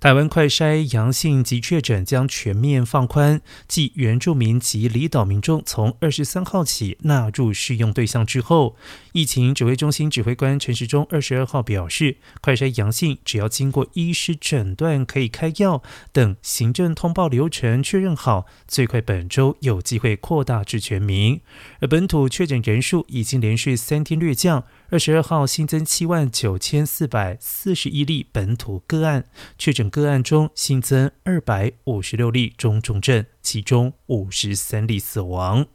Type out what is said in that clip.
台湾快筛阳性及确诊将全面放宽，继原住民及离岛民众从二十三号起纳入适用对象之后，疫情指挥中心指挥官陈时中二十二号表示，快筛阳性只要经过医师诊断可以开药等行政通报流程确认好，最快本周有机会扩大至全民。而本土确诊人数已经连续三天略降。二十二号新增七万九千四百四十一例本土个案，确诊个案中新增二百五十六例中重症，其中五十三例死亡。